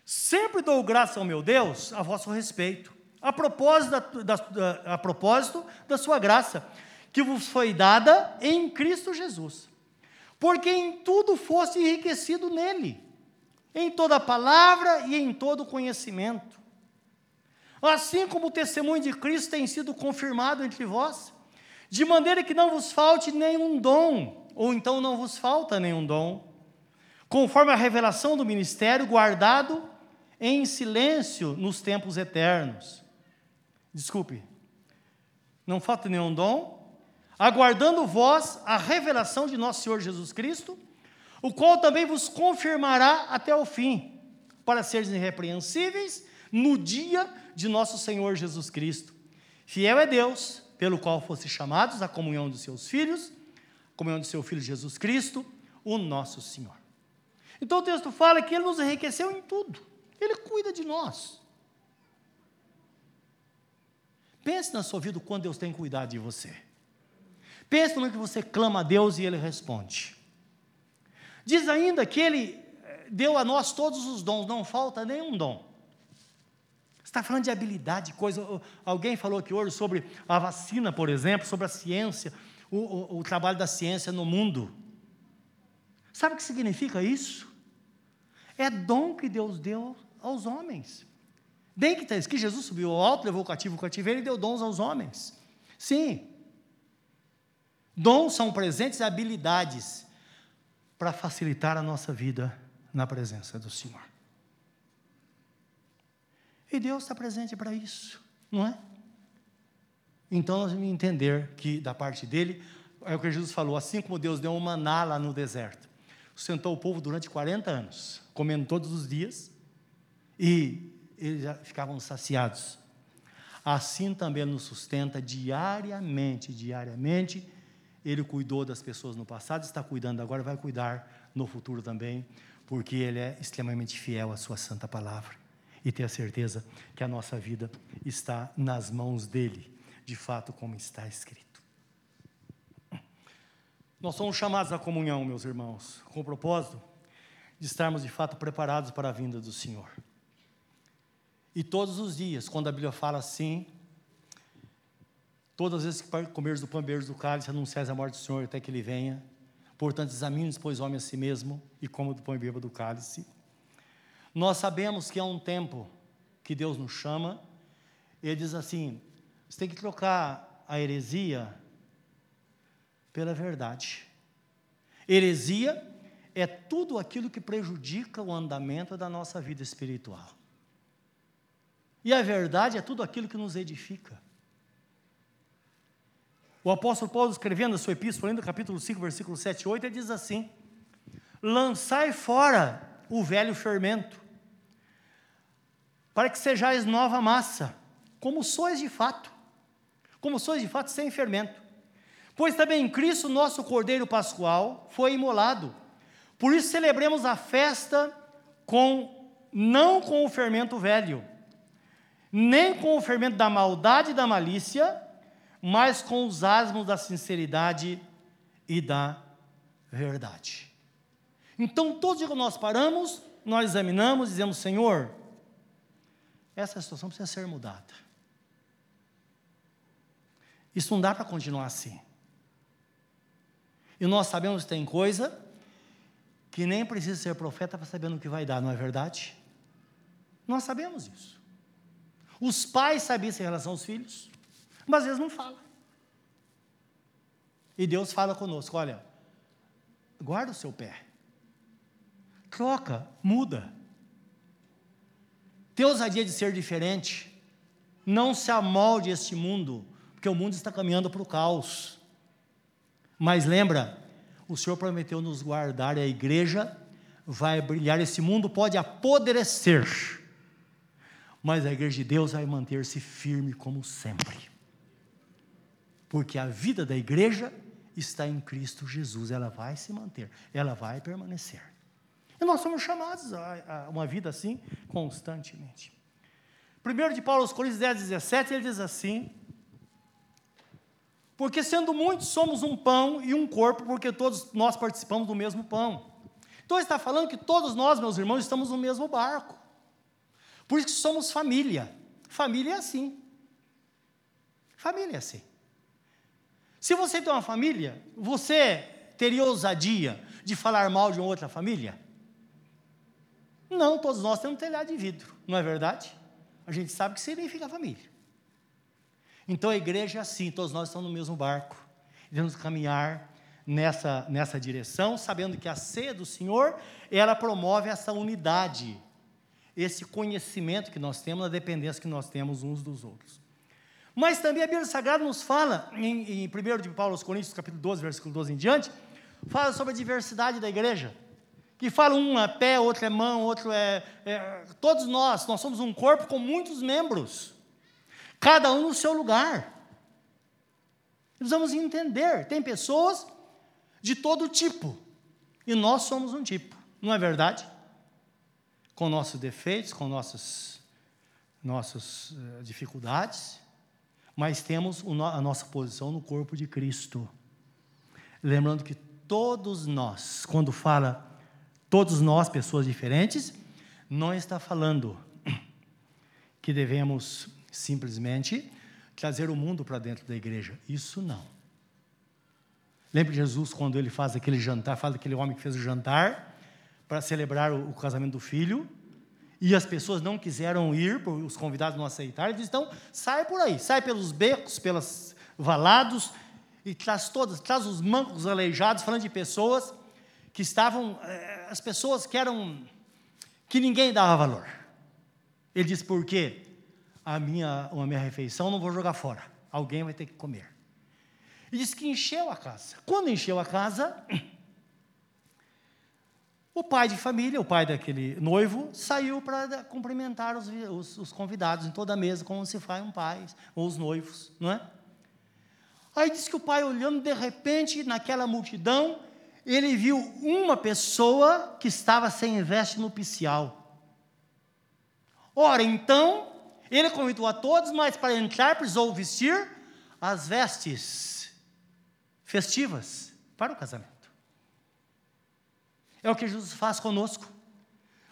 Sempre dou graça ao meu Deus a vosso respeito, a propósito da, da, a propósito da sua graça, que vos foi dada em Cristo Jesus. Porque em tudo foste enriquecido nele, em toda palavra e em todo conhecimento. Assim como o testemunho de Cristo tem sido confirmado entre vós, de maneira que não vos falte nenhum dom, ou então não vos falta nenhum dom, conforme a revelação do ministério guardado em silêncio nos tempos eternos desculpe, não falta nenhum dom, aguardando vós a revelação de nosso Senhor Jesus Cristo, o qual também vos confirmará até o fim, para seres irrepreensíveis no dia de nosso Senhor Jesus Cristo. Fiel é Deus, pelo qual fosse chamados à comunhão dos seus filhos, comunhão do seu Filho Jesus Cristo, o nosso Senhor. Então o texto fala que Ele nos enriqueceu em tudo, Ele cuida de nós. Pense na sua vida quando Deus tem cuidado de você. Pense no que você clama a Deus e Ele responde. Diz ainda que Ele eh, deu a nós todos os dons, não falta nenhum dom. Está falando de habilidade, coisa. Alguém falou aqui hoje sobre a vacina, por exemplo, sobre a ciência, o, o, o trabalho da ciência no mundo. Sabe o que significa isso? É dom que Deus deu aos homens. Bem que, que Jesus subiu ao alto, levou o cativo o cativeiro e deu dons aos homens. Sim. Dons são presentes e habilidades para facilitar a nossa vida na presença do Senhor. E Deus está presente para isso, não é? Então nós vamos entender que da parte dele, é o que Jesus falou, assim como Deus deu um maná lá no deserto, sustentou o povo durante 40 anos, comendo todos os dias, e eles já ficavam saciados. Assim também Ele nos sustenta diariamente, diariamente. Ele cuidou das pessoas no passado, está cuidando agora, vai cuidar no futuro também, porque Ele é extremamente fiel à Sua santa palavra. E tenha certeza que a nossa vida está nas mãos dEle, de fato, como está escrito. Nós somos chamados à comunhão, meus irmãos, com o propósito de estarmos de fato preparados para a vinda do Senhor. E todos os dias, quando a Bíblia fala assim, todas as vezes que comeres do pão e do cálice, anunciais a morte do Senhor até que Ele venha. Portanto, examine pois, homem a si mesmo, e coma do pão e beba do cálice. Nós sabemos que há um tempo que Deus nos chama, Ele diz assim: você tem que trocar a heresia pela verdade. Heresia é tudo aquilo que prejudica o andamento da nossa vida espiritual. E a verdade é tudo aquilo que nos edifica. O apóstolo Paulo, escrevendo a sua epístola, no capítulo 5, versículo 7 e 8, ele diz assim: Lançai fora o velho fermento, para que sejais nova massa, como sois de fato, como sois de fato sem fermento. Pois também Cristo, nosso Cordeiro Pascual, foi imolado. Por isso celebremos a festa com não com o fermento velho, nem com o fermento da maldade e da malícia, mas com os asmos da sinceridade e da verdade. Então, todo dia que nós paramos, nós examinamos, dizemos: Senhor, essa situação precisa ser mudada. Isso não dá para continuar assim. E nós sabemos que tem coisa que nem precisa ser profeta para saber no que vai dar, não é verdade? Nós sabemos isso. Os pais sabiam isso em relação aos filhos, mas às vezes não falam. E Deus fala conosco: olha, guarda o seu pé, troca, muda. Tem ousadia de ser diferente. Não se amolde este mundo, porque o mundo está caminhando para o caos. Mas lembra, o Senhor prometeu nos guardar e a igreja vai brilhar. Esse mundo pode apodrecer, mas a igreja de Deus vai manter-se firme como sempre. Porque a vida da igreja está em Cristo Jesus, ela vai se manter, ela vai permanecer. E nós somos chamados a, a uma vida assim constantemente. Primeiro de Paulo aos Coríntios 10, 17, ele diz assim: Porque sendo muitos somos um pão e um corpo, porque todos nós participamos do mesmo pão. Então está falando que todos nós, meus irmãos, estamos no mesmo barco. Por isso que somos família. Família é assim. Família é assim. Se você tem uma família, você teria ousadia de falar mal de uma outra família? Não, todos nós temos um telhado de vidro, não é verdade? A gente sabe o que significa família. Então a igreja é assim, todos nós estamos no mesmo barco. Devemos caminhar nessa, nessa direção, sabendo que a ceia do Senhor, ela promove essa unidade esse conhecimento que nós temos, a dependência que nós temos uns dos outros. Mas também a Bíblia Sagrada nos fala, em, em 1 de Paulo aos Coríntios, capítulo 12, versículo 12 em diante, fala sobre a diversidade da igreja. Que fala um é pé, outro é mão, outro é, é. Todos nós, nós somos um corpo com muitos membros, cada um no seu lugar. Precisamos entender: tem pessoas de todo tipo, e nós somos um tipo, não é verdade? com nossos defeitos, com nossas, nossas uh, dificuldades, mas temos a nossa posição no corpo de Cristo. Lembrando que todos nós, quando fala todos nós, pessoas diferentes, não está falando que devemos simplesmente trazer o mundo para dentro da igreja. Isso não. Lembra Jesus quando ele faz aquele jantar, fala daquele homem que fez o jantar para celebrar o, o casamento do filho, e as pessoas não quiseram ir, os convidados não aceitaram, ele diz, então, sai por aí, sai pelos becos, pelos valados, e traz todas, traz os mancos aleijados, falando de pessoas que estavam, eh, as pessoas que eram, que ninguém dava valor. Ele diz, por quê? A minha, a minha refeição não vou jogar fora, alguém vai ter que comer. E diz que encheu a casa. Quando encheu a casa, o pai de família, o pai daquele noivo, saiu para cumprimentar os, os, os, convidados em toda a mesa, como se faz um pai, ou os noivos, não é? Aí diz que o pai, olhando de repente naquela multidão, ele viu uma pessoa que estava sem veste nupcial. Ora, então, ele convidou a todos, mas para entrar precisou vestir as vestes festivas para o casamento. É o que Jesus faz conosco.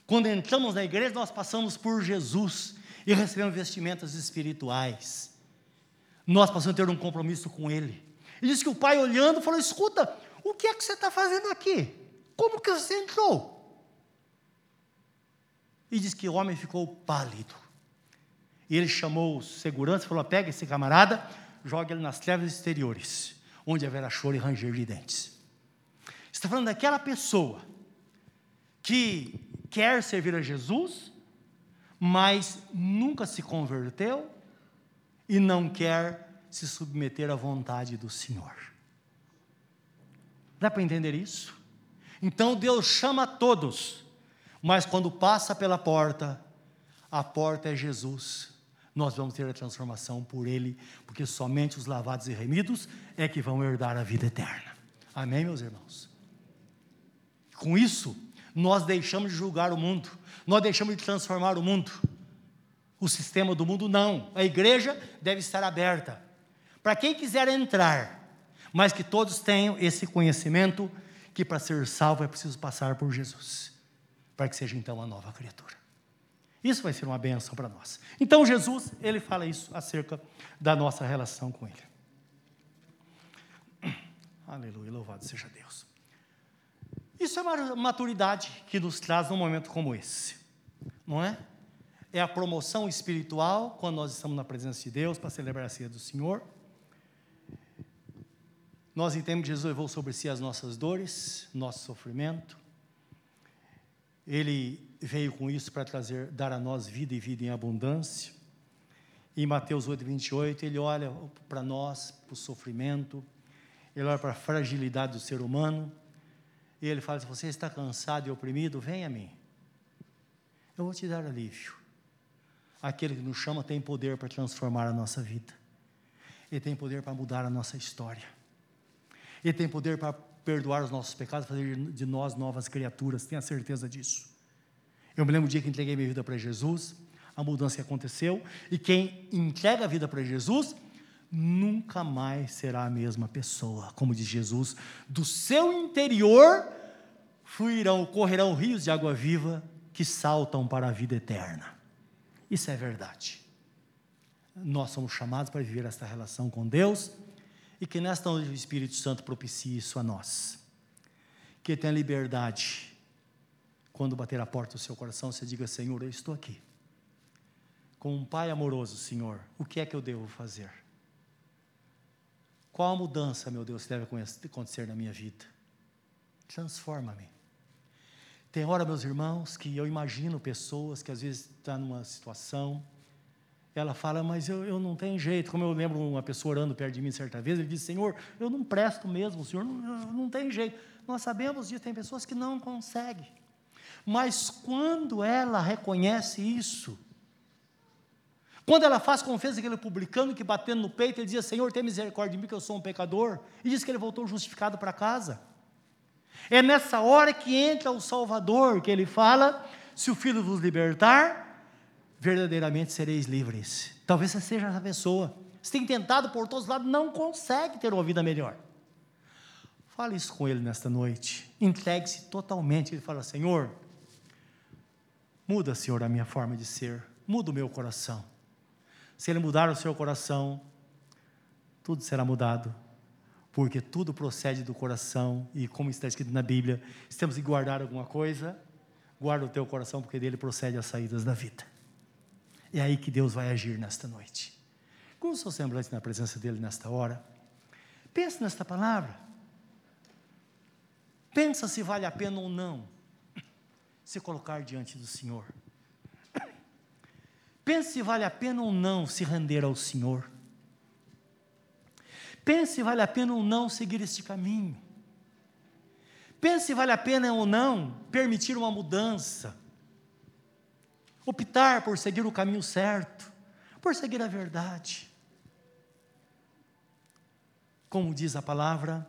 Quando entramos na igreja, nós passamos por Jesus e recebemos vestimentas espirituais nós passamos a ter um compromisso com Ele. E diz que o pai, olhando, falou: Escuta, o que é que você está fazendo aqui? Como que você entrou? E diz que o homem ficou pálido. E ele chamou o segurança e falou: Pega esse camarada, joga ele nas trevas exteriores, onde haverá choro e ranger de dentes. Está falando daquela pessoa que quer servir a Jesus, mas nunca se converteu e não quer se submeter à vontade do Senhor. Dá para entender isso? Então Deus chama todos, mas quando passa pela porta, a porta é Jesus. Nós vamos ter a transformação por Ele, porque somente os lavados e remidos é que vão herdar a vida eterna. Amém, meus irmãos? Com isso, nós deixamos de julgar o mundo, nós deixamos de transformar o mundo o sistema do mundo, não. A igreja deve estar aberta para quem quiser entrar, mas que todos tenham esse conhecimento que para ser salvo é preciso passar por Jesus, para que seja então uma nova criatura. Isso vai ser uma benção para nós. Então Jesus, ele fala isso acerca da nossa relação com ele. Aleluia, louvado seja Deus. Isso é uma maturidade que nos traz num momento como esse, não é? é a promoção espiritual, quando nós estamos na presença de Deus para celebrar a ceia do Senhor. Nós entendemos que Jesus levou sobre si as nossas dores, nosso sofrimento. Ele veio com isso para trazer, dar a nós vida e vida em abundância. Em Mateus 8, 28, ele olha para nós, para o sofrimento, ele olha para a fragilidade do ser humano, e ele fala: se você está cansado e oprimido, venha a mim. Eu vou te dar alívio aquele que nos chama tem poder para transformar a nossa vida. Ele tem poder para mudar a nossa história. Ele tem poder para perdoar os nossos pecados, fazer de nós novas criaturas. Tenha certeza disso. Eu me lembro do dia que entreguei minha vida para Jesus, a mudança que aconteceu, e quem entrega a vida para Jesus nunca mais será a mesma pessoa. Como diz Jesus, do seu interior fluirão, correrão rios de água viva que saltam para a vida eterna. Isso é verdade. Nós somos chamados para viver esta relação com Deus e que nesta noite o Espírito Santo propicie isso a nós. Que tenha liberdade. Quando bater a porta do seu coração, você diga: Senhor, eu estou aqui. Com um Pai amoroso, Senhor, o que é que eu devo fazer? Qual a mudança, meu Deus, deve acontecer na minha vida? Transforma-me. Tem hora, meus irmãos, que eu imagino pessoas que às vezes estão tá numa situação, ela fala, mas eu, eu não tenho jeito. Como eu lembro uma pessoa orando perto de mim certa vez, ele disse, Senhor, eu não presto mesmo, Senhor, não, não tem jeito. Nós sabemos disso, tem pessoas que não conseguem. Mas quando ela reconhece isso, quando ela faz fez aquele publicano que batendo no peito, ele dizia, Senhor, tem misericórdia de mim que eu sou um pecador, e diz que ele voltou justificado para casa. É nessa hora que entra o Salvador, que ele fala: se o Filho vos libertar, verdadeiramente sereis livres. Talvez você seja essa pessoa. Você tem tentado por todos os lados, não consegue ter uma vida melhor. Fale isso com ele nesta noite. Entregue-se totalmente. Ele fala: Senhor, muda, Senhor, a minha forma de ser. Muda o meu coração. Se ele mudar o seu coração, tudo será mudado. Porque tudo procede do coração. E como está escrito na Bíblia, se temos que guardar alguma coisa, guarda o teu coração, porque dele procede as saídas da vida. É aí que Deus vai agir nesta noite. Com o seu semblante na presença dele nesta hora, pense nesta palavra. Pensa se vale a pena ou não se colocar diante do Senhor. Pense se vale a pena ou não se render ao Senhor. Pense se vale a pena ou não seguir este caminho. Pense se vale a pena ou não permitir uma mudança. Optar por seguir o caminho certo, por seguir a verdade. Como diz a palavra,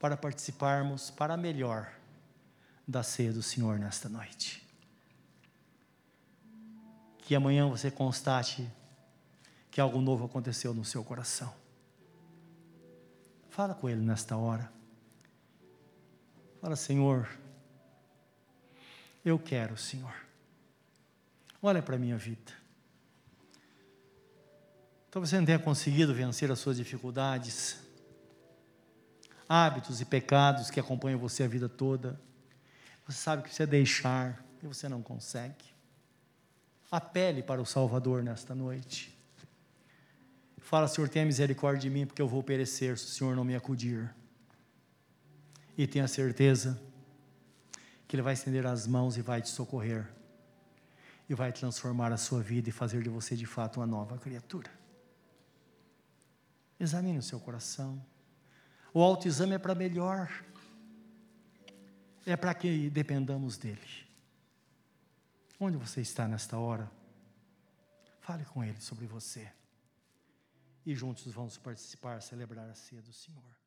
para participarmos para melhor da ceia do Senhor nesta noite. Que amanhã você constate que algo novo aconteceu no seu coração. Fala com Ele nesta hora. Fala, Senhor, eu quero, Senhor. Olha para a minha vida. Talvez você não tenha conseguido vencer as suas dificuldades hábitos e pecados que acompanham você a vida toda. Você sabe que precisa deixar e você não consegue. Apele para o Salvador nesta noite. Fala, Senhor, tenha misericórdia de mim, porque eu vou perecer se o Senhor não me acudir. E tenha certeza que Ele vai estender as mãos e vai te socorrer. E vai transformar a sua vida e fazer de você de fato uma nova criatura. Examine o seu coração. O autoexame é para melhor. É para que dependamos dele. Onde você está nesta hora? Fale com ele sobre você. E juntos vamos participar, celebrar a ceia do Senhor.